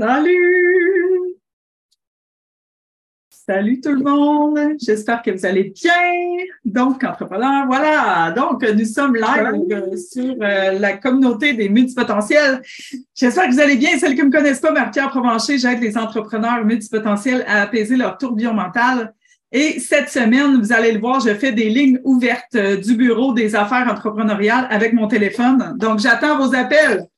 Salut! Salut tout le monde! J'espère que vous allez bien. Donc, entrepreneur, voilà. Donc, nous sommes live sur euh, la communauté des multipotentiels. J'espère que vous allez bien. Celles qui ne me connaissent pas, Marie-Pierre Provencher, j'aide les entrepreneurs multipotentiels à apaiser leur tourbillon mental. Et cette semaine, vous allez le voir, je fais des lignes ouvertes euh, du bureau des affaires entrepreneuriales avec mon téléphone. Donc, j'attends vos appels.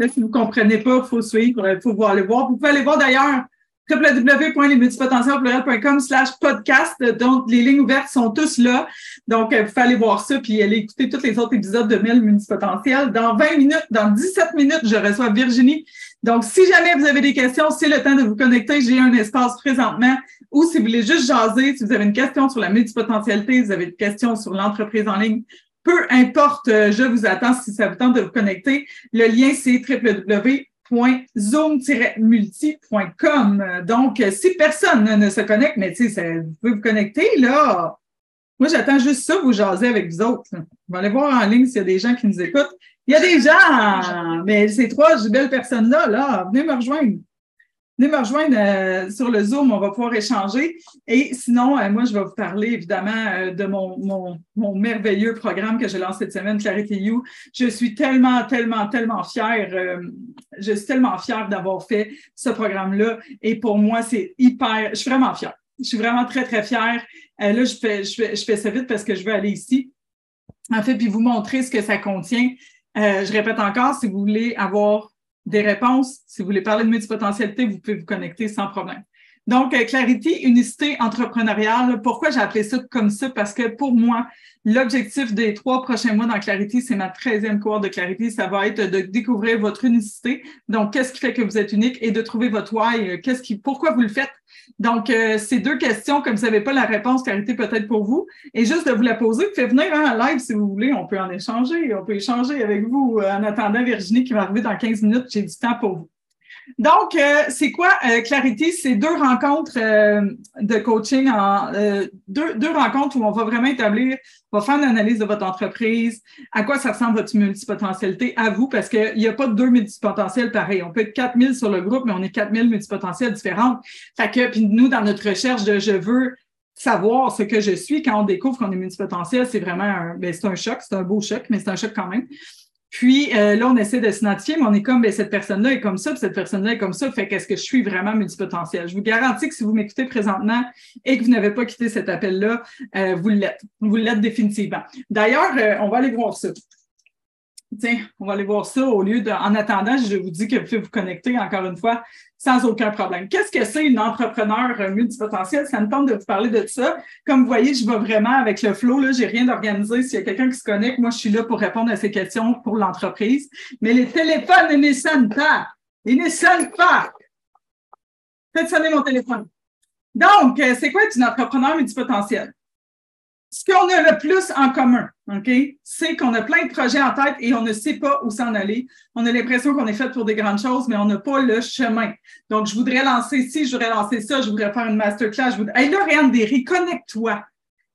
Si vous ne comprenez pas, il faut suivre, il faut aller voir. Vous pouvez aller voir d'ailleurs www.lesmultipotentiels.com slash podcast. Donc, les lignes ouvertes sont tous là. Donc, euh, vous pouvez aller voir ça puis aller écouter tous les autres épisodes de Mille Multipotentiels. Dans 20 minutes, dans 17 minutes, je reçois Virginie. Donc, si jamais vous avez des questions, c'est le temps de vous connecter. J'ai un espace présentement ou si vous voulez juste jaser, si vous avez une question sur la multipotentialité, vous avez une question sur l'entreprise en ligne, peu importe, euh, je vous attends si ça vous tente de vous connecter. Le lien, c'est www.zoom-multi.com. Donc, si personne ne se connecte, mais tu sais, vous pouvez vous connecter, là. Moi, j'attends juste ça, vous jaser avec vous autres. Va aller voir en ligne s'il y a des gens qui nous écoutent. Il y a des gens, mais ces trois belles personnes-là, là, venez me rejoindre. Venez me rejoindre euh, sur le Zoom, on va pouvoir échanger. Et sinon, euh, moi, je vais vous parler évidemment euh, de mon, mon, mon, merveilleux programme que je lance cette semaine, Clarity You. Je suis tellement, tellement, tellement fière. je suis tellement fière d'avoir fait ce programme-là. Et pour moi, c'est hyper. Je suis vraiment fière. Je suis vraiment très, très fière. là, je fais, je, fais, je fais ça vite parce que je veux aller ici. En fait, puis vous montrer ce que ça contient. je répète encore, si vous voulez avoir des réponses. Si vous voulez parler de multipotentialité, vous pouvez vous connecter sans problème. Donc, euh, Clarity, unicité entrepreneuriale. Pourquoi j'ai appelé ça comme ça? Parce que pour moi, l'objectif des trois prochains mois dans Clarity, c'est ma 13e cours de Clarity. Ça va être de découvrir votre unicité. Donc, qu'est-ce qui fait que vous êtes unique et de trouver votre why. Euh, qu'est-ce qui, pourquoi vous le faites? Donc, euh, ces deux questions, comme vous n'avez pas la réponse, Clarité peut-être pour vous, et juste de vous la poser, faites venir hein, en live si vous voulez, on peut en échanger, on peut échanger avec vous en attendant Virginie qui va arriver dans 15 minutes, j'ai du temps pour vous. Donc, euh, c'est quoi euh, Clarity? C'est deux rencontres euh, de coaching, en, deux, deux, rencontres où on va vraiment établir, on va faire une analyse de votre entreprise, à quoi ça ressemble votre multipotentialité à vous, parce qu'il n'y a pas deux multipotentiels pareils. On peut être 4000 sur le groupe, mais on est 4000 multipotentiels différents. Fait que, puis nous, dans notre recherche de je veux savoir ce que je suis quand on découvre qu'on est multipotentiel, c'est vraiment un, ben, c'est un choc, c'est un beau choc, mais c'est un choc quand même. Puis euh, là, on essaie de s'identifier, mais on est comme, ben, cette personne-là est comme ça, puis cette personne-là est comme ça. Fait qu'est-ce que je suis vraiment multipotentiel? Je vous garantis que si vous m'écoutez présentement et que vous n'avez pas quitté cet appel-là, euh, vous l'êtes. Vous l'êtes définitivement. D'ailleurs, euh, on va aller voir ça. Tiens, on va aller voir ça au lieu de. En attendant, je vous dis que vous pouvez vous connecter encore une fois sans aucun problème. Qu'est-ce que c'est une entrepreneur euh, multipotentiel? Ça me tente de vous parler de ça. Comme vous voyez, je vais vraiment avec le flow. Là, j'ai rien d'organisé. S'il y a quelqu'un qui se connecte, moi, je suis là pour répondre à ces questions pour l'entreprise. Mais les téléphones ne sonnent pas. Ils ne sonnent pas. Faites sonner mon téléphone. Donc, euh, c'est quoi être une entrepreneur multipotentiel? Ce qu'on a le plus en commun, OK, c'est qu'on a plein de projets en tête et on ne sait pas où s'en aller. On a l'impression qu'on est fait pour des grandes choses, mais on n'a pas le chemin. Donc, je voudrais lancer ci, je voudrais lancer ça, je voudrais faire une masterclass. Je voudrais... Hey, Lauriane Derry, connecte-toi.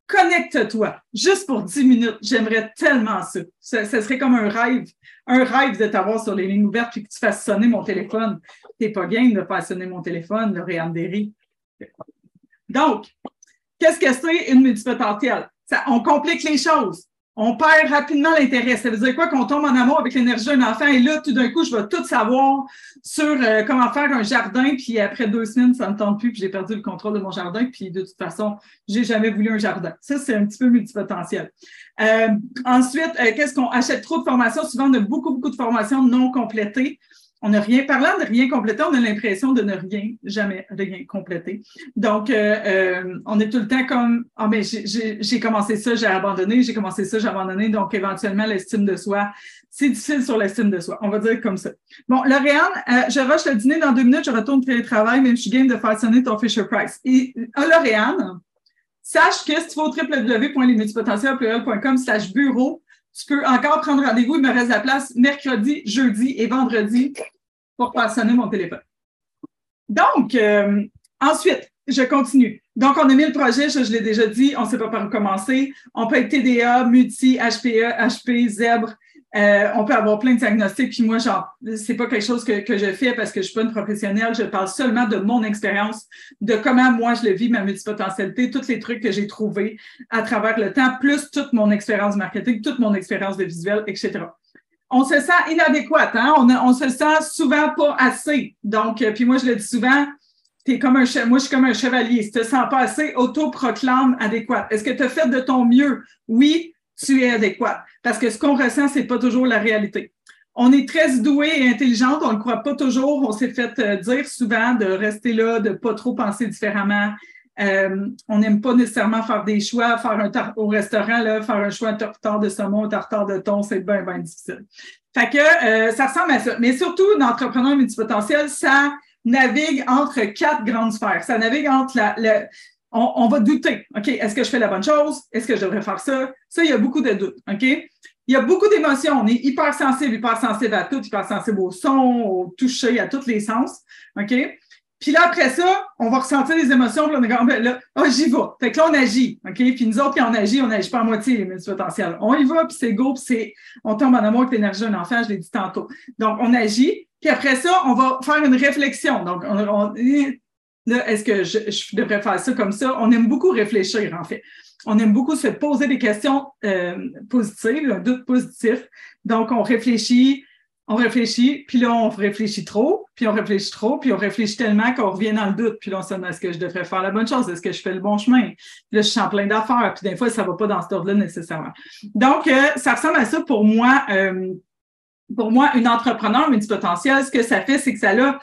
Connecte-toi. Juste pour 10 minutes. J'aimerais tellement ça. Ce, serait comme un rêve. Un rêve de t'avoir sur les lignes ouvertes et que tu fasses sonner mon téléphone. T'es pas bien de faire sonner mon téléphone, Lauriane Derry. Donc, Qu'est-ce que c'est une multipotentielle? On complique les choses. On perd rapidement l'intérêt. Ça veut dire quoi? Qu'on tombe en amour avec l'énergie d'un enfant et là, tout d'un coup, je vais tout savoir sur euh, comment faire un jardin, puis après deux semaines, ça ne me tente plus, puis j'ai perdu le contrôle de mon jardin, puis de toute façon, j'ai jamais voulu un jardin. Ça, c'est un petit peu multipotentiel. Euh, ensuite, euh, qu'est-ce qu'on achète trop de formations? Souvent, on a beaucoup, beaucoup de formations non complétées on n'a rien, parlant de rien compléter, on a l'impression de ne rien, jamais rien compléter. Donc, euh, euh, on est tout le temps comme, ah, mais j'ai commencé ça, j'ai abandonné, j'ai commencé ça, j'ai abandonné. Donc, éventuellement, l'estime de soi, c'est difficile sur l'estime de soi. On va dire comme ça. Bon, Lauriane, euh, je rush le dîner dans deux minutes, je retourne télétravail, mais je suis game de faire sonner ton Fisher Price. Et, euh, Lauriane, sache que si tu vas au www.lesmultipotentiels.com slash bureau, tu peux encore prendre rendez-vous. Il me reste la place mercredi, jeudi et vendredi pour faire mon téléphone. Donc, euh, ensuite, je continue. Donc, on a mis le projet, je, l'ai déjà dit, on ne sait pas par où commencer. On peut être TDA, Multi, HPE, HP, Zèbre. Euh, on peut avoir plein de diagnostics, puis moi, genre, c'est pas quelque chose que, que je fais parce que je suis pas une professionnelle. Je parle seulement de mon expérience, de comment moi je le vis, ma multipotentialité, tous les trucs que j'ai trouvés à travers le temps, plus toute mon expérience marketing, toute mon expérience de visuel, etc. On se sent inadéquate, hein? On, se sent souvent pas assez. Donc, euh, puis moi, je le dis souvent, T'es comme un moi, je suis comme un chevalier. Si tu te sens pas assez, autoproclame adéquat. Est-ce que tu as fait de ton mieux? Oui, tu es adéquat. Parce que ce qu'on ressent, c'est pas toujours la réalité. On est très doué et intelligente, on ne le croit pas toujours. On s'est fait euh, dire souvent de rester là, de pas trop penser différemment. Euh, on n'aime pas nécessairement faire des choix, faire un au restaurant, là, faire un choix un tartare de saumon, un tartare de thon, c'est bien, bien difficile. Fait que euh, ça ressemble à ça. Mais surtout, l'entrepreneur multipotentiel, ça navigue entre quatre grandes sphères. Ça navigue entre la, on, va douter. OK, est-ce que je fais la bonne chose? Est-ce que je devrais faire ça? Ça, il y a beaucoup de doutes. OK? Il y a beaucoup d'émotions. On est hyper sensible, hyper sensible à tout, hyper sensible au son, au toucher, à tous les sens. OK? Puis là, après ça, on va ressentir les émotions, puis on est comme, ben là, oh, j'y vais. Fait que là, on agit, OK? Puis nous autres, quand on agit, on n'agit pas à moitié, les multipotentiels. On y va, puis c'est go, puis c'est, on tombe en amour avec l'énergie d'un enfant, je l'ai dit tantôt. Donc, on agit, puis après ça, on va faire une réflexion. Donc, on, là, est-ce que je, devrais faire ça comme ça? On aime beaucoup réfléchir, en fait. On aime beaucoup se poser des questions euh, positives, un doute positif. Donc, on réfléchit, on réfléchit, puis là, on réfléchit trop, puis on réfléchit trop, puis on réfléchit tellement qu'on revient dans le doute, puis là, on se demande est-ce que je devrais faire la bonne chose, est-ce que je fais le bon chemin? Puis là, je suis en plein d'affaires, puis des fois, ça va pas dans cet ordre-là nécessairement. Donc, euh, ça ressemble à ça pour moi. Euh, pour moi, une entrepreneur multipotentielle, ce que ça fait, c'est que ça a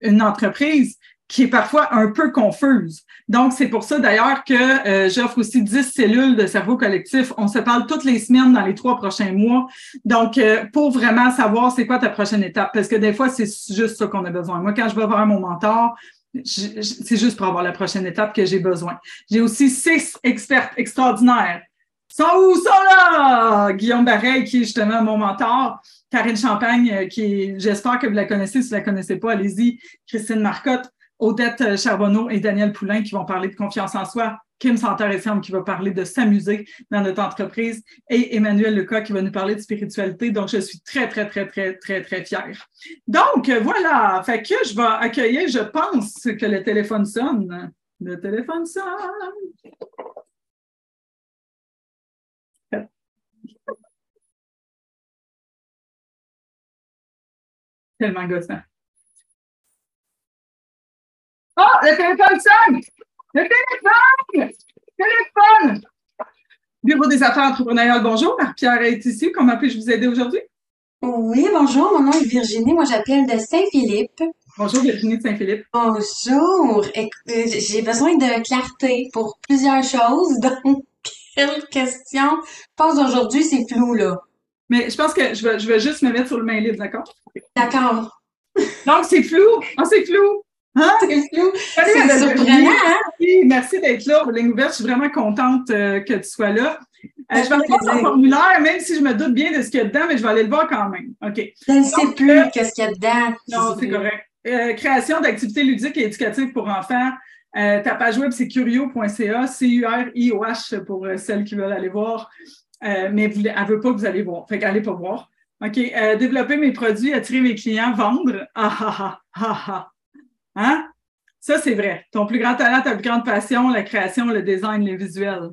une entreprise qui est parfois un peu confuse. Donc, c'est pour ça d'ailleurs que euh, j'offre aussi 10 cellules de cerveau collectif. On se parle toutes les semaines dans les trois prochains mois. Donc, euh, pour vraiment savoir c'est quoi ta prochaine étape, parce que des fois, c'est juste ça qu'on a besoin. Moi, quand je vais voir mon mentor, c'est juste pour avoir la prochaine étape que j'ai besoin. J'ai aussi six experts extraordinaires sont où? Sont là! Guillaume Barret, qui est justement mon mentor. Karine Champagne, euh, qui j'espère que vous la connaissez. Si vous ne la connaissez pas, allez-y. Christine Marcotte, Odette Charbonneau et Daniel Poulain qui vont parler de confiance en soi. Kim Santerre qui va parler de s'amuser dans notre entreprise et Emmanuel Leca qui va nous parler de spiritualité. Donc, je suis très, très, très, très, très, très fière. Donc, voilà. Fait que je vais accueillir, je pense que le téléphone sonne. Le téléphone sonne. Tellement gossant. Oh, le téléphone sonne! Le téléphone! Téléphone! Bureau des affaires entrepreneuriales, bonjour. Marie-Pierre est ici. Comment puis-je vous aider aujourd'hui? Oui, bonjour. Mon nom est Virginie. Moi, j'appelle de Saint-Philippe. Bonjour, Virginie de Saint-Philippe. Bonjour. Euh, j'ai besoin de clarté pour plusieurs choses. Donc, quelle question? Je pense aujourd'hui, c'est flou, là. Mais je pense que je vais, je vais juste me mettre sur le main libre, d'accord? D'accord. Donc, c'est flou. Ah, c'est flou. Hein? C'est flou. C'est surprenant, hein? Merci d'être là pour ligne ouverte. Je suis vraiment contente euh, que tu sois là. Euh, je vais aller voir formulaire, même si je me doute bien de ce qu'il y a dedans, mais je vais aller le voir quand même. OK. Je ne sais plus euh, qu'est-ce qu'il y a dedans. Non, c'est correct. création d'activités ludiques et éducatives pour enfants. ta page web, c'est curio.ca, C-U-R-I-O-H pour celles qui veulent aller voir. Mais elle ne veut pas que vous allez voir. Fait qu'allez pas voir. OK. Euh, développer mes produits, attirer mes clients, vendre. Ah, ah, ah, ah, ah. Hein? Ça, c'est vrai. Ton plus grand talent, ta plus grande passion, la création, le design, les visuels.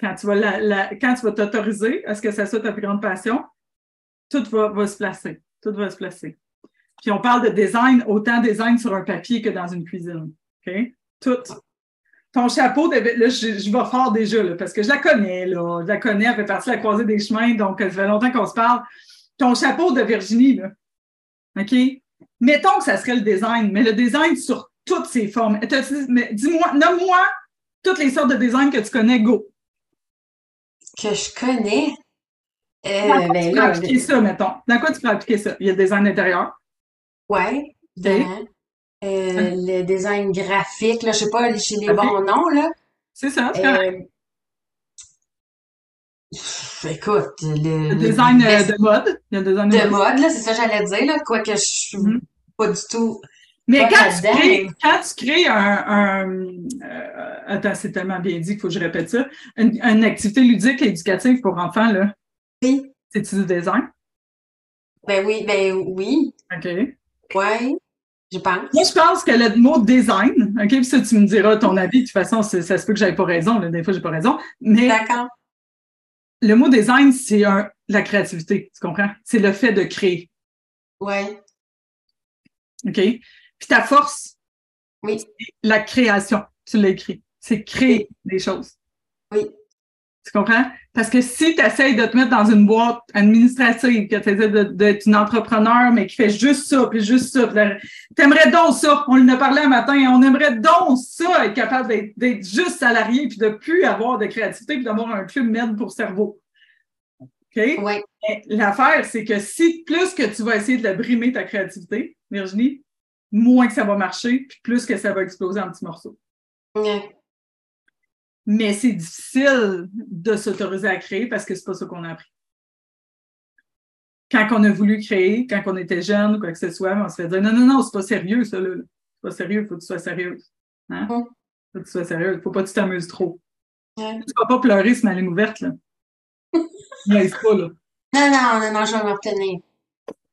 Quand tu vas, la, quand tu vas t'autoriser à ce que ça soit ta plus grande passion, tout va, va se placer. Tout va se placer. Puis on parle de design, autant design sur un papier que dans une cuisine. OK? Tout. Ton chapeau, là, je, je vais fort déjà, là, parce que je la connais, là. Je la connais, elle fait partie de la croisée des chemins, donc ça fait longtemps qu'on se parle ton chapeau de Virginie, là. OK? Mettons que ça serait le design, mais le design sur toutes ses formes. Dis-moi, nomme-moi toutes les sortes de design que tu connais, go. Que je connais? Euh, Dans quoi ben tu peux appliquer ça, mettons? Dans quoi tu peux appliquer ça? Il y a le design intérieur. Oui. Euh, le design graphique, là, je sais pas, chez les bons noms, là. C'est ça, c'est euh, Écoute, le, design euh, de mode. A design de, mode, là, c'est ça que j'allais dire, là, quoique je suis mm-hmm. pas du tout. Mais quand tu, crées, quand tu, crées, un. un euh, attends, c'est tellement bien dit qu'il faut que je répète ça. Une, activité ludique et éducative pour enfants, là. Oui. C'est-tu du design? Ben oui, ben oui. OK. Ouais. Je pense. Moi, je pense que le mot design, OK, puis ça, tu me diras ton avis. De toute façon, ça se peut que j'avais pas raison. Là, des fois, j'ai pas raison. Mais D'accord. le mot design, c'est un, la créativité. Tu comprends? C'est le fait de créer. Ouais. OK? Puis ta force, Oui. c'est la création. Tu l'as écrit. C'est créer des choses. Oui. Tu comprends? Parce que si tu essayes de te mettre dans une boîte administrative, que tu essaies d'être une entrepreneur, mais qui fait juste ça, puis juste ça, puis t'aimerais donc ça. On en a parlé un matin, on aimerait donc ça, être capable d'être- juste salarié, puis de plus avoir de créativité, puis d'avoir un club med pour cerveau. OK? Ouais. L'affaire, c'est que si plus que tu vas essayer de la brimer ta créativité, Virginie, moins que ça va marcher, puis plus que ça va exploser en petits morceaux. Ouais. Mais c'est difficile de s'autoriser à créer parce que c'est pas ça qu'on a appris. Quand on a voulu créer, quand on était jeune ou quoi que ce soit, on se fait dire non, non, non, c'est pas sérieux, ça, là. C'est pas sérieux, faut que tu sois sérieuse. Hein? Mm. Faut que tu sois sérieuse. Faut pas que tu t'amuses trop. Ouais. Tu vas pas pleurer sur ma ligne ouverte, là. Laisse pas, là. Non, non, non, non, je vais me retenir.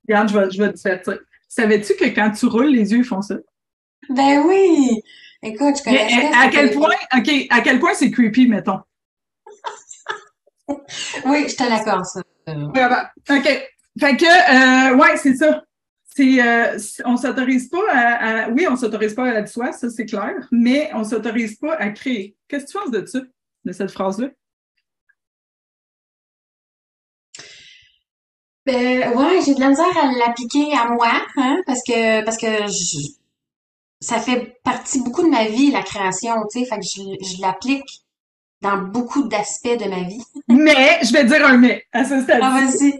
Regarde, je vais, je vais te faire ça. Savais-tu que quand tu roules, les yeux font ça? Ben oui! Écoute, je Mais, connaissais à quel point, OK, à quel point c'est creepy, mettons? Oui, je te l'accorde, ça. Vraiment. OK. Fait que, euh, ouais, c'est ça. C'est, euh, on s'autorise pas à, à- oui, on s'autorise pas à être soi, ça c'est clair, mais on s'autorise pas à créer. Qu'est-ce que tu penses de ça, de cette phrase-là? Ben, ouais, j'ai de la misère à l'appliquer à moi, hein, parce que, parce que je, ça fait partie beaucoup de ma vie, la création, tu sais, fait que je, je l'applique dans beaucoup d'aspects de ma vie. Mais, je vais dire un mais à ce stade. Ah, vas-y.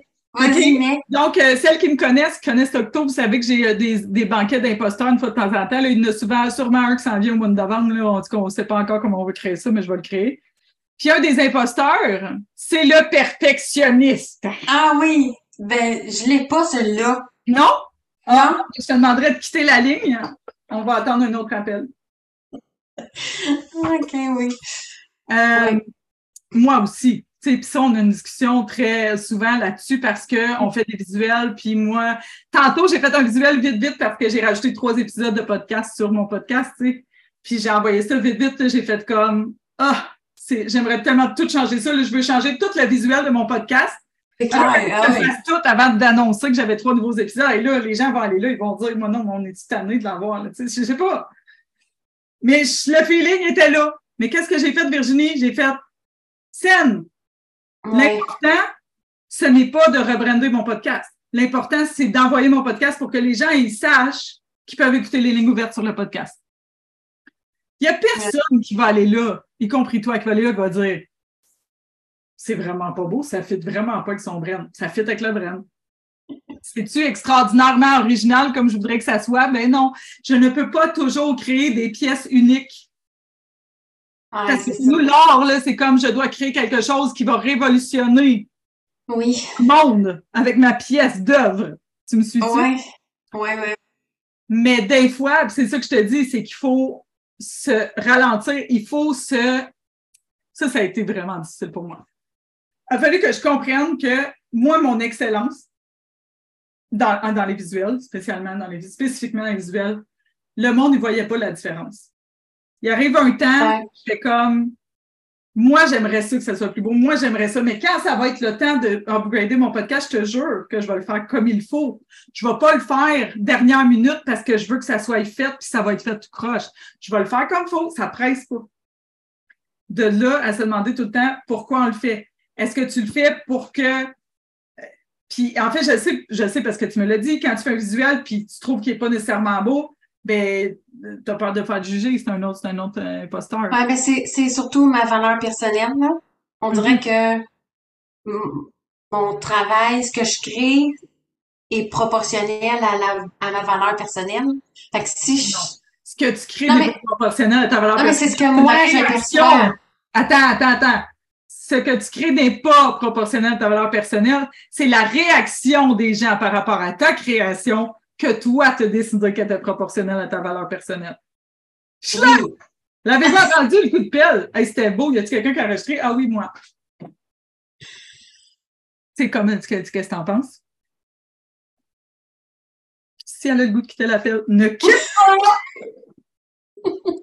Donc, euh, celles qui me connaissent, qui connaissent Octobre, vous savez que j'ai euh, des, des banquets d'imposteurs une fois de temps en temps. Là, il y en a souvent, sûrement un qui s'en vient au mois de novembre. Là. En tout cas, on ne sait pas encore comment on va créer ça, mais je vais le créer. Puis un des imposteurs, c'est le perfectionniste. Ah oui. Ben, je l'ai pas, celui-là. Non? Ah, Non? je te demanderais de quitter la ligne. On va attendre un autre appel. Ok, oui. Euh, Oui. Moi aussi. Puis ça, on a une discussion très souvent là-dessus parce qu'on fait des visuels. Puis moi, tantôt, j'ai fait un visuel vite, vite parce que j'ai rajouté trois épisodes de podcast sur mon podcast. Puis j'ai envoyé ça vite, vite. J'ai fait comme Ah, j'aimerais tellement tout changer ça. là, je veux changer tout le visuel de mon podcast. Ah je oui. fasse tout avant d'annoncer que j'avais trois nouveaux épisodes. Et là, les gens vont aller là, ils vont dire, moi non, on est tanné de l'avoir. là? Tu sais, Je sais pas. Mais le feeling était là. Mais qu'est-ce que j'ai fait, Virginie? J'ai fait scène. L'important, ce n'est pas de rebrander mon podcast. L'important, c'est d'envoyer mon podcast pour que les gens ils sachent qu'ils peuvent écouter les lignes ouvertes sur le podcast. Il n'y a personne qui va aller là, y compris toi, qui va aller là, qui va dire c'est vraiment pas beau, ça fit vraiment pas avec son brand. Ça fit avec le brand. C'est-tu extraordinairement original comme je voudrais que ça soit? Ben non, je ne peux pas toujours créer des pièces uniques. Ouais, Parce que nous, l'art, là, c'est comme je dois créer quelque chose qui va révolutionner Oui. le monde avec ma pièce d'œuvre. Tu me suis-tu? Ouais. Ouais, ouais. Mais des fois, c'est ça que je te dis, c'est qu'il faut se ralentir, il faut se... Ça, ça a été vraiment difficile pour moi. Il a fallu que je comprenne que moi, mon excellence, dans, dans les visuels, spécialement dans les spécifiquement dans les visuels, le monde ne voyait pas la différence. Il arrive un temps, Ouais. je fais comme moi, j'aimerais ça que ça soit plus beau. Moi, j'aimerais ça. Mais quand ça va être le temps de upgrader mon podcast, je te jure que je vais le faire comme il faut. Je vais pas le faire dernière minute parce que je veux que ça soit fait puis ça va être fait tout croche. Je vais le faire comme il faut. Ça presse pas. De là à se demander tout le temps pourquoi on le fait. Est-ce que tu le fais pour que puis en fait, je sais, je sais parce que tu me l'as dit, quand tu fais un visuel puis tu trouves qu'il n'est pas nécessairement beau, ben tu as peur de faire juger, c'est un autre, c'est un autre euh, imposteur. Ouais, ben c'est, surtout ma valeur personnelle, là. On dirait que mon travail, ce que je crée, est proportionnel à la, à ma valeur personnelle. Fait que si je... Ce que tu crées n'est mais- pas proportionnel à ta valeur Non, mais c'est ce que personnelle. moi, La je perçois. Attends, attends, attends. Ce que tu crées n'est pas proportionnel à ta valeur personnelle. C'est la réaction des gens par rapport à ta création que toi, tu décides qu'elle est proportionnelle à ta valeur personnelle. Oui. L'avez-vous entendu, le coup de pelle? Hey, c'était beau. Y a-t-il quelqu'un qui a enregistré? Ah oui, moi. C'est sais comment, qu'est-ce que t'en penses? Si elle a le goût de quitter l'appel, ne quitte pas!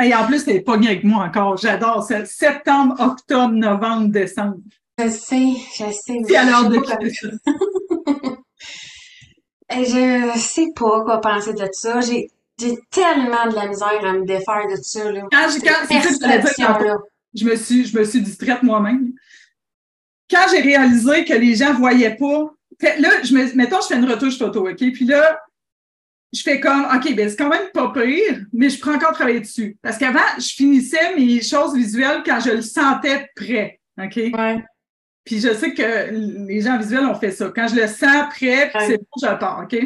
Et en plus, elle est pognée avec moi encore. J'adore ça. Septembre, octobre, novembre, décembre. Je sais, je sais. C'est à l'heure de je sais pas quitter ça. Et je sais pas quoi penser de ça. J'ai, j'ai tellement de la misère à me défaire de ça, là. Quand j'ai, quand, c'est ça que je me suis, je me suis distraite moi-même. Quand j'ai réalisé que les gens voyaient pas, fait- là, je me, mettons, je fais une retouche photo, OK? Puis là, je fais comme, OK, ben c'est quand même pas pire, mais je prends encore travailler dessus. Parce qu'avant, je finissais mes choses visuelles quand je le sentais prêt, OK? Ouais. Puis je sais que les gens visuels ont fait ça. Quand je le sens prêt, puis Ouais. c'est bon, je pars, OK?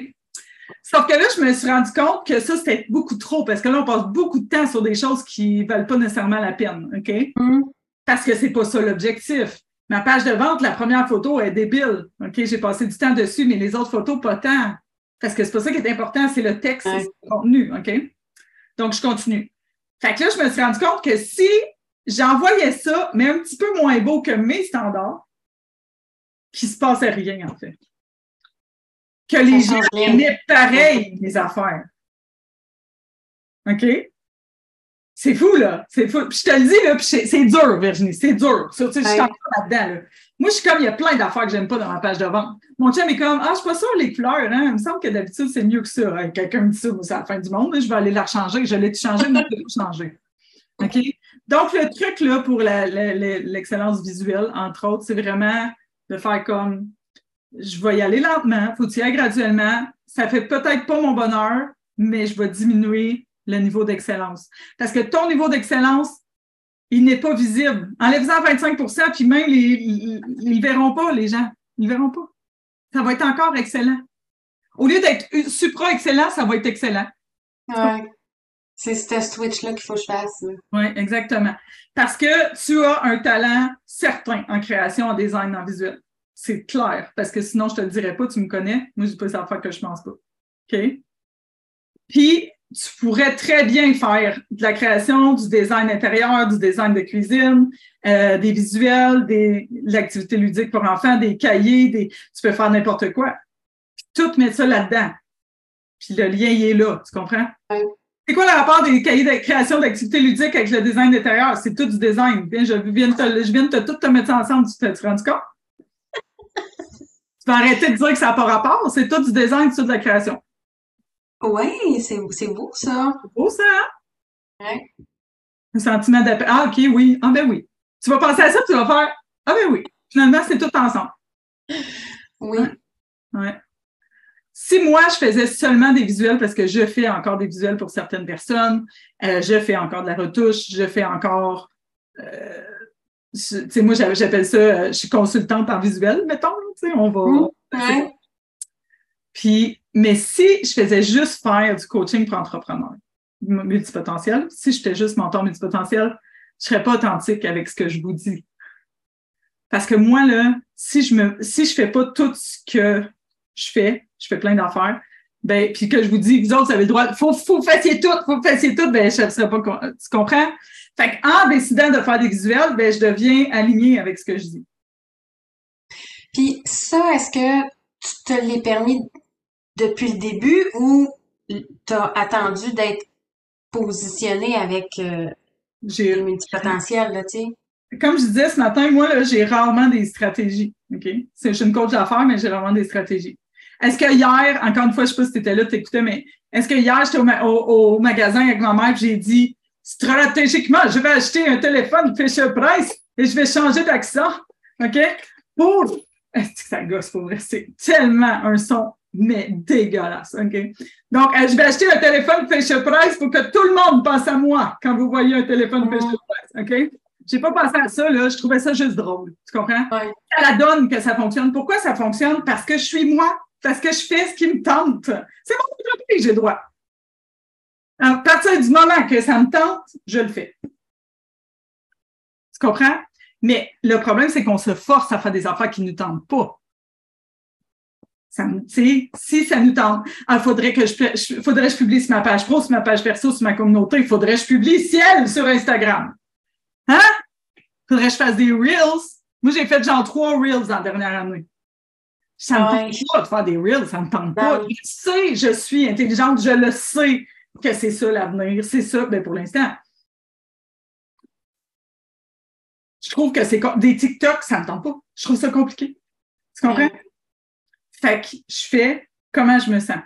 Sauf que là, je me suis rendu compte que ça, c'était beaucoup trop, parce que là, on passe beaucoup de temps sur des choses qui valent pas nécessairement la peine, OK? Hum. Parce que c'est pas ça l'objectif. Ma page de vente, la première photo est débile. OK, j'ai passé du temps dessus, mais les autres photos, pas tant. Parce que c'est pas ça qui est important, c'est le texte, Ouais. c'est le contenu. OK? Donc, je continue. Fait que là, je me suis rendu compte que si j'envoyais ça, mais un petit peu moins beau que mes standards, qu'il se passait rien, en fait. Que les gens aimaient pareil les affaires. OK? C'est fou, là. C'est fou. Puis je te le dis, là, puis c'est dur, Virginie. C'est dur. Ça, tu sais, Je suis là-dedans, là. Moi, je suis comme, il y a plein d'affaires que j'aime pas dans ma page de vente. Mon chum est comme, ah, je suis pas sûre, les couleurs, hein. Il me semble que d'habitude, c'est mieux que ça. Hein. Quelqu'un me dit ça, c'est la fin du monde. là. Je vais aller la rechanger. Je l'ai changé, mais je l'ai changé. OK? Donc, le truc, là, pour l'excellence visuelle, entre autres, c'est vraiment de faire comme, je vais y aller lentement, faut y aller graduellement? Ça fait peut-être pas mon bonheur, mais je vais diminuer le niveau d'excellence. Parce que ton niveau d'excellence, il n'est pas visible. Enlève-en 25% puis même, ils le verront pas, les gens. Ils le verront pas. Ça va être encore excellent. Au lieu d'être supra-excellent, ça va être excellent. Ouais. C'est ce switch-là qu'il faut que je fasse. Oui, exactement. Parce que tu as un talent certain en création, en design, en visuel. C'est clair. Parce que sinon, je te le dirais pas, tu me connais. Moi, ça à faire que je pense pas. OK? Puis, tu pourrais très bien faire de la création, du design intérieur, du design de cuisine, euh, des visuels, des, de l'activité ludique pour enfants, des cahiers, des, tu peux faire n'importe quoi. Puis tout mettre ça là-dedans. Puis le lien, il est là. Tu comprends? Ouais. C'est quoi le rapport des cahiers de création d'activités ludiques avec le design d'intérieur? C'est tout du design. Bien, je viens de te, je viens de te tout te mettre ça ensemble. Tu t'es rendu compte? tu peux arrêter de dire que ça n'a pas rapport. C'est tout du design, c'est tout de la création. Ouais, c'est, c'est beau, ça. C'est beau, ça, hein? Ouais. Un sentiment d'appel. Ah, OK, oui. Ah, ben oui. Tu vas penser à ça, tu vas faire Ah, ben oui. Finalement, c'est tout ensemble. Oui. Ouais. Ouais. Si moi, je faisais seulement des visuels, parce que je fais encore des visuels pour certaines personnes, euh, je fais encore de la retouche, je fais encore. euh, tu sais, moi, j'appelle ça, euh, je suis consultante en visuel, mettons. Tu sais, on va. Mm. Ouais. Puis, mais si je faisais juste faire du coaching pour entrepreneurs m- multipotentiel, si j'étais juste mentor multipotentiel, je serais pas authentique avec ce que je vous dis. Parce que moi, là, si je me, si je fais pas tout ce que je fais, je fais plein d'affaires, ben, puis que je vous dis, vous autres, vous avez le droit, faut, faut fassiez tout, faut fassiez tout, ben, je serais pas, tu comprends? Fait qu'en décidant de faire des visuels, ben, je deviens alignée avec ce que je dis. Puis ça, est-ce que tu te l'es permis depuis le début ou t'as attendu d'être positionné avec euh, J'ai, les multipotentiels, là, tu sais? comme je disais ce matin, moi, là, j'ai rarement des stratégies. OK? C'est, je suis une coach d'affaires, mais j'ai rarement des stratégies. Est-ce que hier, encore une fois, je sais pas si tu étais là, tu écoutais, mais est-ce que hier, j'étais au, ma- au- au magasin avec ma mère et j'ai dit stratégiquement, je vais acheter un téléphone Fisher Price et je vais changer d'accent. OK? Pour. Est-ce que ça gosse pour vrai? C'est tellement un son, mais dégueulasse. OK? Donc, euh, je vais acheter un téléphone Fisher Price pour que tout le monde pense à moi quand vous voyez un téléphone Mm. Fisher Price. OK? J'ai pas pensé à ça, là. Je trouvais ça juste drôle. Tu comprends? Ouais. Ça la donne que ça fonctionne. Pourquoi ça fonctionne? Parce que je suis moi. Parce que je fais ce qui me tente. C'est mon entreprise, j'ai le droit. À partir du moment que ça me tente, je le fais. Tu comprends? Mais le problème, c'est qu'on se force à faire des affaires qui ne nous tentent pas. Ça, me- si ça nous tente, il faudrait que je, je- faudrait que je publie sur ma page pro, sur ma page perso, sur ma communauté, il faudrait que je publie ciel sur Instagram. Hein? Faudrait que je fasse des Reels. Moi, j'ai fait genre trois Reels dans la dernière année. Ça me tente pas de faire des reels, ça me tente pas. Je sais, je suis intelligente, je le sais que c'est ça l'avenir, c'est ça, mais pour l'instant. Je trouve que c'est des TikTok, ça me tente pas. Je trouve ça compliqué. Tu comprends? Fait que je fais comment je me sens.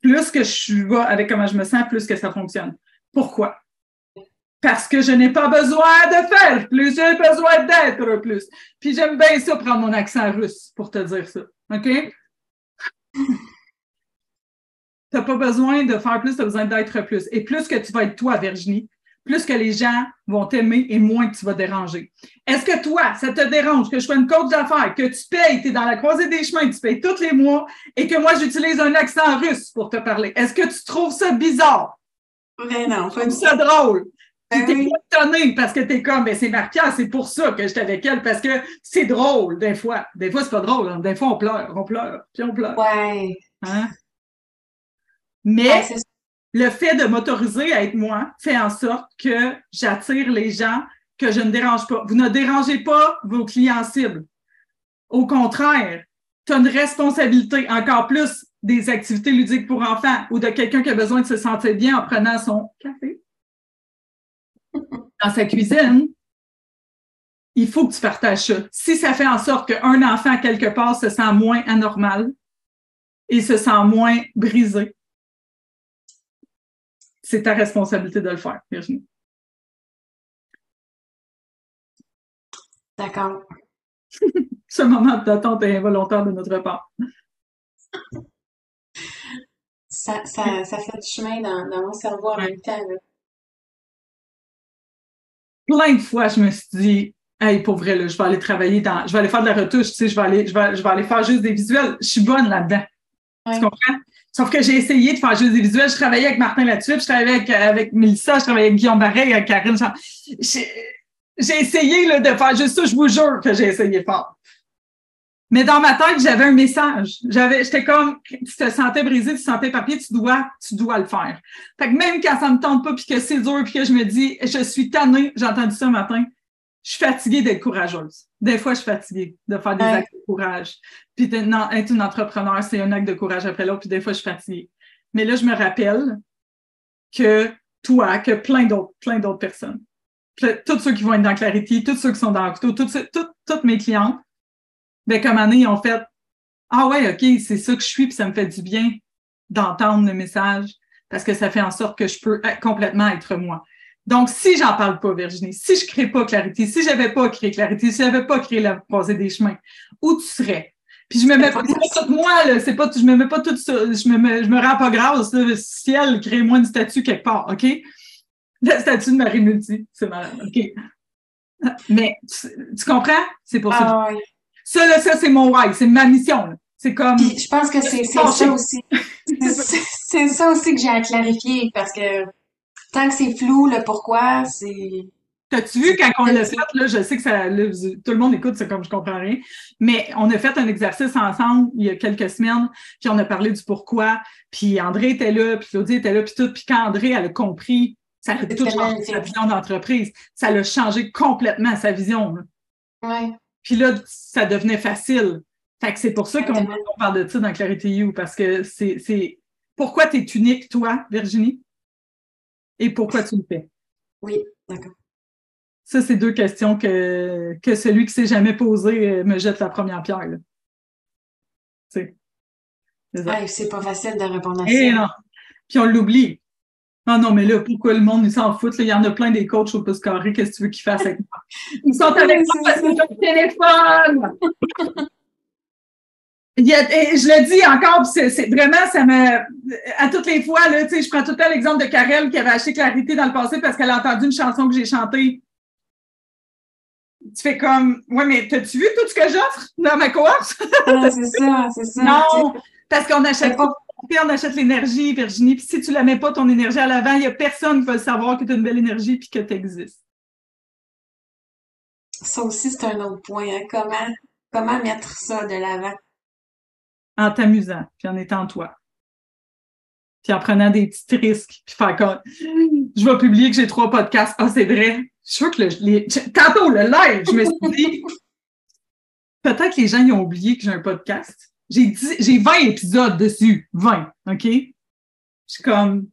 Plus que je vais avec comment je me sens, plus que ça fonctionne. Pourquoi? Parce que je n'ai pas besoin de faire plus, j'ai besoin d'être plus. Puis j'aime bien ça prendre mon accent russe pour te dire ça. OK? t'as pas besoin de faire plus, tu as besoin d'être plus. Et plus que tu vas être toi, Virginie, plus que les gens vont t'aimer et moins que tu vas déranger. Est-ce que toi, ça te dérange que je sois une coach d'affaires, que tu payes, tu es dans la croisée des chemins, tu payes tous les mois et que moi, j'utilise un accent russe pour te parler? Est-ce que tu trouves ça bizarre? Mais non, pas ça drôle? Tu t'es étonné parce que tu es comme, ben c'est Marquia, c'est pour ça que j'étais avec elle, parce que c'est drôle, des fois. Des fois, c'est pas drôle. Hein. Des fois, on pleure, on pleure, puis on pleure. Ouais. Hein? Mais le fait de m'autoriser à être moi fait en sorte que j'attire les gens que je ne dérange pas. Vous ne dérangez pas vos clients cibles. Au contraire, tu as une responsabilité encore plus des activités ludiques pour enfants ou de quelqu'un qui a besoin de se sentir bien en prenant son café dans sa cuisine. Il faut que tu partages ça. Si ça fait en sorte qu'un enfant, quelque part, se sent moins anormal et se sent moins brisé, c'est ta responsabilité de le faire, Virginie. D'accord. Ce moment d'attente est involontaire de notre part. Ça, ça, ça fait du chemin dans, mon cerveau en même temps. Plein de fois, je me suis dit, hey, pour vrai, je vais aller travailler dans, je vais aller faire de la retouche, tu sais, je vais aller, je vais, je vais aller faire juste des visuels. Je suis bonne là-dedans. Tu comprends? Sauf que j'ai essayé de faire juste des visuels. Je travaillais avec Martin là-dessus, je travaillais avec, avec Mélissa, je travaillais avec Guillaume Barret, avec Karine. J'ai essayé là, de faire juste ça, je vous jure que j'ai essayé fort. Mais dans ma tête, j'avais un message. J'avais, j'étais comme, tu te sentais brisé, tu te sentais papier, tu dois, tu dois le faire. Fait que même quand ça me tente pas, puis que c'est dur, puis que je me dis, je suis tannée, j'ai entendu ça un matin, je suis fatiguée d'être courageuse. Des fois, je suis fatiguée de faire des actes de courage. Puis être une entrepreneur, c'est un acte de courage après l'autre, puis des fois, je suis fatiguée. Mais là, je me rappelle que toi, que plein d'autres, plein d'autres personnes, tous ceux qui vont être dans Clarity, tous ceux qui sont dans Octo, toutes, toutes, mes clientes, ben, comme année, ils ont fait Ah ouais, OK, c'est ça que je suis, puis ça me fait du bien d'entendre le message parce que ça fait en sorte que je peux complètement être moi. Donc, si j'en parle pas, Virginie, si je crée pas Clarité, si j'avais pas créé Clarité, si j'avais pas créé la croisée des chemins, où tu serais? Puis je me mets pas, tout moi, là, c'est pas, je me mets pas tout ça, je me, je me rends pas grâce, le ciel, crée-moi une statue quelque part, OK? La statue de Marie Multi, c'est malade, OK? Mais, tu, comprends? C'est pour ça. Ah, Ça, là, ça, c'est mon why, c'est ma mission, C'est comme. je pense que c'est ça aussi. c'est ça aussi que j'ai à clarifier parce que tant que c'est flou, le pourquoi, c'est. T'as-tu vu quand on l'a fait, là, je sais que ça, tout le monde écoute, c'est comme je comprends rien, mais on a fait un exercice ensemble il y a quelques semaines, puis on a parlé du pourquoi, puis André était là, puis Claudie était là, puis tout, puis quand André, elle a compris, ça a tout changé sa vision d'entreprise, ça l'a changé complètement sa vision. Ouais. Puis là, ça devenait facile. Fait que c'est pour ça qu'on parle de ça dans Clarity You, parce que c'est, pourquoi tu es unique, toi, Virginie? Et pourquoi tu le fais? Oui, d'accord. Ça, c'est deux questions que, que celui qui ne s'est jamais posé euh, me jette la première pierre. C'est c'est pas facile de répondre à eh ça. non. Puis on l'oublie. Non, non, mais là, pourquoi le monde, s'en fout? Il y en a plein des coachs au pouce carré. Qu'est-ce que tu veux qu'ils fassent avec moi? Ils sont avec moi parce que j'ai téléphone! je le dis encore, c'est vraiment, ça me. À toutes les fois, là, je prends tout le temps l'exemple de Karel qui avait acheté Clarité dans le passé parce qu'elle a entendu une chanson que j'ai chantée. Tu fais comme, ouais, mais t'as-tu vu tout ce que j'offre dans ma course? Ah, c'est ça, c'est ça. Non, parce qu'on achète pas, on achète l'énergie, Virginie. Puis si tu la mets pas ton énergie à l'avant, il y a personne qui va savoir que tu as une belle énergie puis que tu existes. Ça aussi, c'est un autre point. Hein. Comment, comment mettre ça de l'avant? En t'amusant, puis en étant toi. Puis en prenant des petits risques, puis faire comme je vais publier que j'ai trois podcasts. Ah, c'est vrai. Je suis que le, les, tantôt, le live, je me suis dit peut-être que les gens ils ont oublié que j'ai un podcast. J'ai j'ai 20 épisodes dessus. 20, OK? Je suis comme,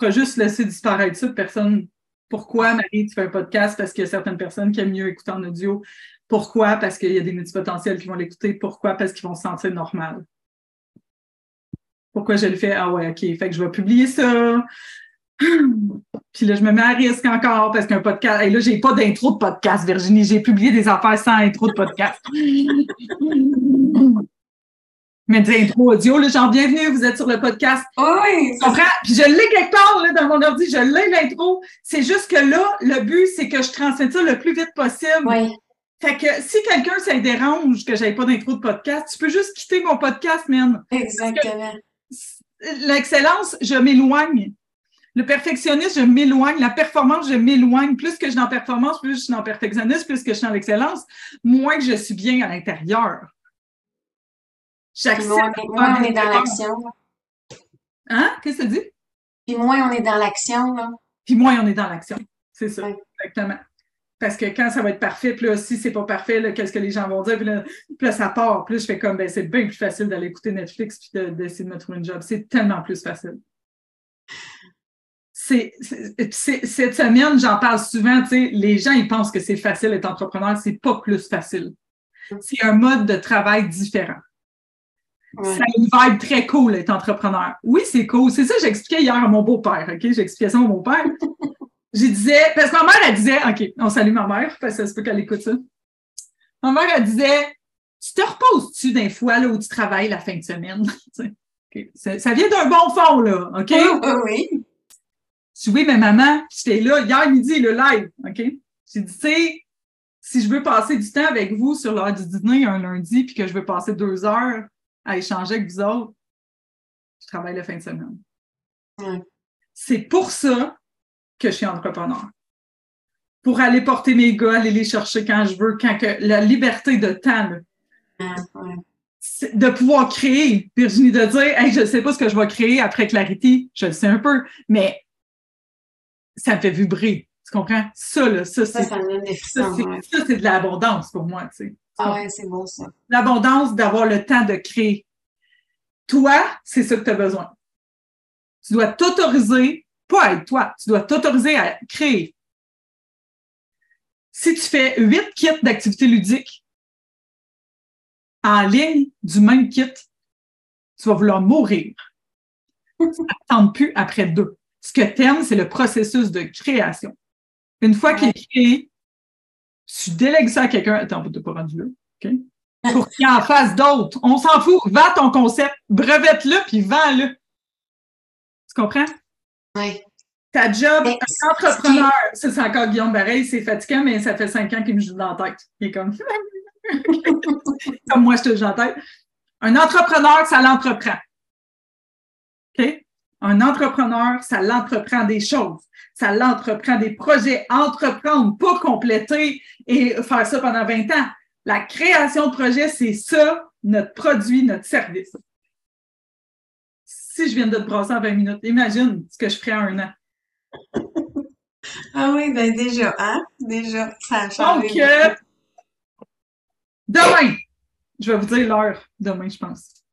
je juste laisser disparaître ça. Personne. Pourquoi, Marie, tu fais un podcast? Parce qu'il y a certaines personnes qui aiment mieux écouter en audio. Pourquoi? Parce qu'il y a des multipotentiels qui vont l'écouter. Pourquoi? Parce qu'ils vont se sentir normal. Pourquoi je le fais? Ah ouais, OK. Fait que je vais publier ça. Puis là, je me mets à risque encore parce qu'un podcast. Et là, j'ai pas d'intro de podcast, Virginie. J'ai publié des affaires sans intro de podcast. Mais des intro audio, là, genre, bienvenue, vous êtes sur le podcast. Oui. Comprends? Puis je l'ai quelque part, là, dans mon ordi, je l'ai l'intro. C'est juste que là, le but, c'est que je transmette ça le plus vite possible. Oui. Fait que si quelqu'un, ça dérange que j'avais pas d'intro de podcast, tu peux juste quitter mon podcast, man. Exactement. L'excellence, je m'éloigne. Le perfectionnisme, je m'éloigne. La performance, je m'éloigne. Plus que je suis en performance, plus je suis en perfectionnisme, plus que je suis en excellence, moins que je suis bien à l'intérieur. J'accepte. Moins, moins on est dans l'action. Hein? Qu'est-ce que tu dis? Puis moins on est dans l'action, là. Puis moins on est dans l'action. C'est ça, exactement. Parce que quand ça va être parfait, puis là, si c'est pas parfait, qu'est-ce que les gens vont dire? Puis là, puis là ça part. Puis là, je fais comme, ben, c'est bien plus facile d'aller écouter Netflix puis d'essayer de, me trouver une job. C'est tellement plus facile. Cette semaine, j'en parle souvent, tu sais, les gens, ils pensent que c'est facile d'être entrepreneur. C'est pas plus facile. C'est un mode de travail différent. C'est une vibe très cool être entrepreneur. Oui, c'est cool. C'est ça que j'expliquais hier à mon beau-père, OK? J'expliquais ça à mon beau-père. Je disais, parce que ma mère, elle disait, OK, on salue ma mère, parce que ça se peut qu'elle écoute ça. Ma mère, elle disait, tu te reposes-tu d'un fois là, où tu travailles la fin de semaine? ça, vient d'un bon fond, là, OK? Oui, oui. Oui, mais maman, j'étais là hier midi, le live, OK? J'ai dit, tu sais, si je veux passer du temps avec vous sur l'heure du dîner un lundi, puis que je veux passer deux heures à échanger avec vous autres, je travaille la fin de semaine. C'est pour ça que je suis entrepreneur. Pour aller porter mes gars, aller les chercher quand je veux, quand que la liberté de temps, de pouvoir créer, Virginie, de dire, hey, je ne sais pas ce que je vais créer après Clarity, je le sais un peu, mais ça me fait vibrer. Tu comprends? Ça, là, ça, c'est, ça, c'est, de l'abondance pour moi, tu sais. Ah ouais, c'est bon, ça. L'abondance d'avoir le temps de créer. Toi, c'est ça que tu as besoin. Tu dois t'autoriser pas être toi. Tu dois t'autoriser à créer. Si tu fais huit kits d'activités ludiques en ligne du même kit, tu vas vouloir mourir. Tu n'attends plus après deux. Ce que tu aimes, c'est le processus de création. Une fois qu'il est créé, tu délègues ça à quelqu'un. Attends, tu pas rendu là. OK? Pour qu'il en fasse d'autres. On s'en fout. Va ton concept, brevette-le, puis vends-le. Tu comprends? Oui. Ta job, entrepreneur, ça c'est encore Guillaume Bareil, c'est fatigant, mais ça fait cinq ans qu'il me joue dans la tête. Il est comme, comme moi, je te joue dans la tête. Un entrepreneur, ça l'entreprend. OK? Un entrepreneur, ça l'entreprend des choses. Ça l'entreprend des projets. Entreprendre, pas compléter et faire ça pendant 20 ans. La création de projet, c'est ça, notre produit, notre service si je viens de te brasser en 20 minutes, imagine ce que je ferais en un an. ah oui, ben déjà, hein? Déjà, ça a changé. Donc, euh, demain, je vais vous dire l'heure demain, je pense.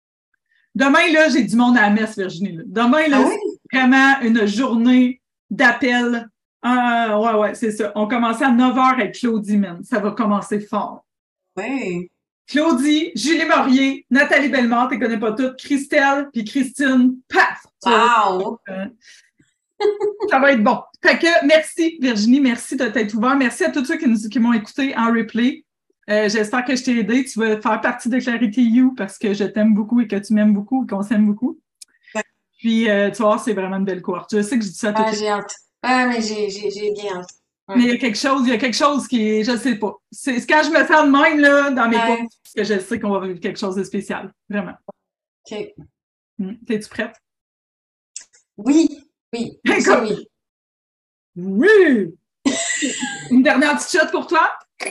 Demain, là, j'ai du monde à la messe, Virginie. Demain, là, ah c'est vraiment une journée d'appel. Ah, ouais, ouais, c'est ça. On commence à 9 h avec Claudie, man. Ça va commencer fort. Oui. Claudie, Julie Maurier, Nathalie Bellemare, tu connais pas toutes, Christelle, puis Christine, paf! Wow! ça va être bon. Fait que merci Virginie, merci de t'être ouvert. Merci à tous ceux qui, qui m'ont écouté en replay. Euh, j'espère que je t'ai aidé. Tu vas faire partie de Clarity You parce que je t'aime beaucoup et que tu m'aimes beaucoup et qu'on s'aime beaucoup. Puis, euh, tu vois, c'est vraiment une belle cohorte. Je sais que je dis ça tout ah, j'ai hâte. Ah, mais j'ai bien hâte. Mais il y a quelque chose, il y a quelque chose qui est, je sais pas. C'est quand je me sens de même, là, dans mes ouais. que je sais qu'on va vivre quelque chose de spécial. Vraiment. OK. Hmm. T'es-tu prête? Oui. Oui. oui. Oui! Une dernière petite shot pour toi?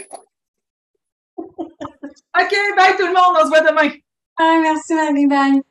OK, bye tout le monde, on se voit demain. Ah, merci Marie, bye.